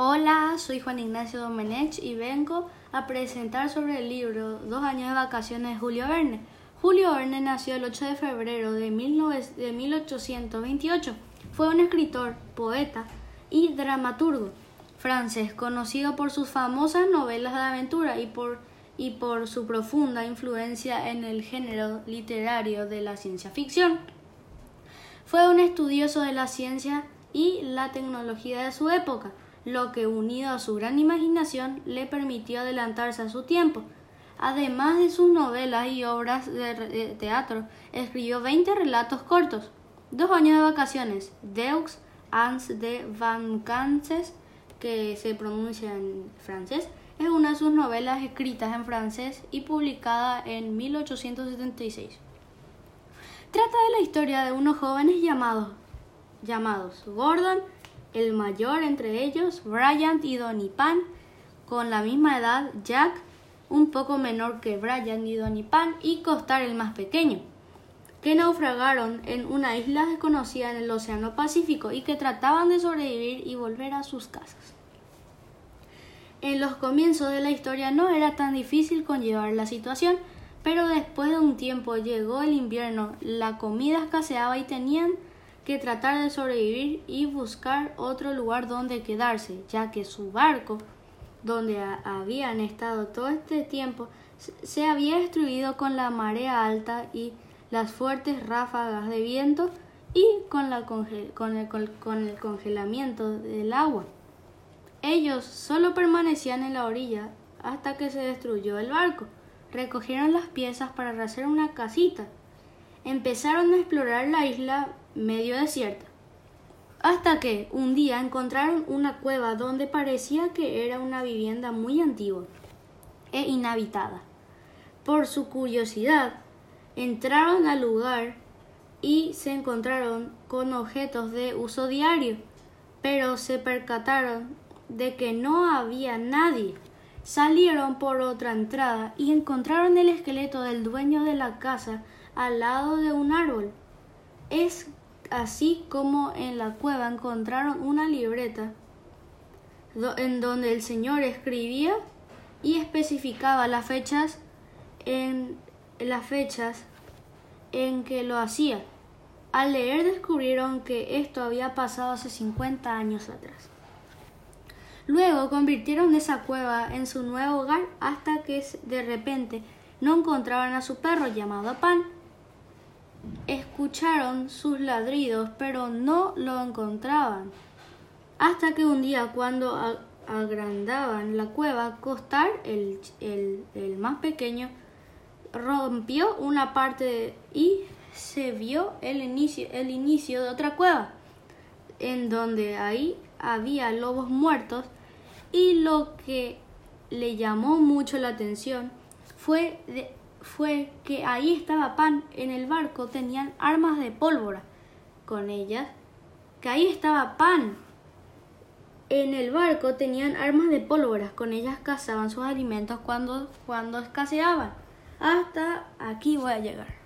Hola, soy Juan Ignacio Domenech y vengo a presentar sobre el libro Dos años de vacaciones de Julio Verne. Julio Verne nació el 8 de febrero de, 1828. Fue un escritor, poeta y dramaturgo francés, conocido por sus famosas novelas de aventura y por, y por su profunda influencia en el género literario de la ciencia ficción. Fue un estudioso de la ciencia y la tecnología de su época, lo que unido a su gran imaginación le permitió adelantarse a su tiempo. Además de sus novelas y obras de teatro, escribió 20 relatos cortos. Dos años de vacaciones, Deux ans de vacances, que se pronuncia en francés, es una de sus novelas escritas en francés y publicada en 1876. Trata de la historia de unos jóvenes llamados, llamados Gordon, el mayor entre ellos, Bryant y Donny Pan, con la misma edad, Jack, un poco menor que Bryant y Donny Pan, y Costar el más pequeño que naufragaron en una isla desconocida en el Océano Pacífico y que trataban de sobrevivir y volver a sus casas. En los comienzos de la historia no era tan difícil conllevar la situación, pero después de un tiempo llegó el invierno, la comida escaseaba y tenían que tratar de sobrevivir y buscar otro lugar donde quedarse, ya que su barco, donde habían estado todo este tiempo, se había destruido con la marea alta y las fuertes ráfagas de viento y con, la con, el, con el congelamiento del agua. Ellos solo permanecían en la orilla hasta que se destruyó el barco. Recogieron las piezas para hacer una casita. Empezaron a explorar la isla medio desierta. Hasta que un día encontraron una cueva donde parecía que era una vivienda muy antigua e inhabitada. Por su curiosidad, Entraron al lugar y se encontraron con objetos de uso diario, pero se percataron de que no había nadie. Salieron por otra entrada y encontraron el esqueleto del dueño de la casa al lado de un árbol. Es así como en la cueva encontraron una libreta en donde el señor escribía y especificaba las fechas en las fechas en que lo hacía. Al leer descubrieron que esto había pasado hace 50 años atrás. Luego convirtieron esa cueva en su nuevo hogar hasta que de repente no encontraban a su perro llamado Pan. Escucharon sus ladridos, pero no lo encontraban. Hasta que un día, cuando agrandaban la cueva, Costar, el, el más pequeño, rompió una parte y se vio el inicio, el inicio de otra cueva, en donde ahí había lobos muertos y lo que le llamó mucho la atención fue, fue que ahí estaba Pan en el barco, tenían armas de pólvora con ellas, que ahí estaba Pan. En el barco tenían armas de pólvora, con ellas cazaban sus alimentos cuando, cuando escaseaban. Hasta aquí voy a llegar.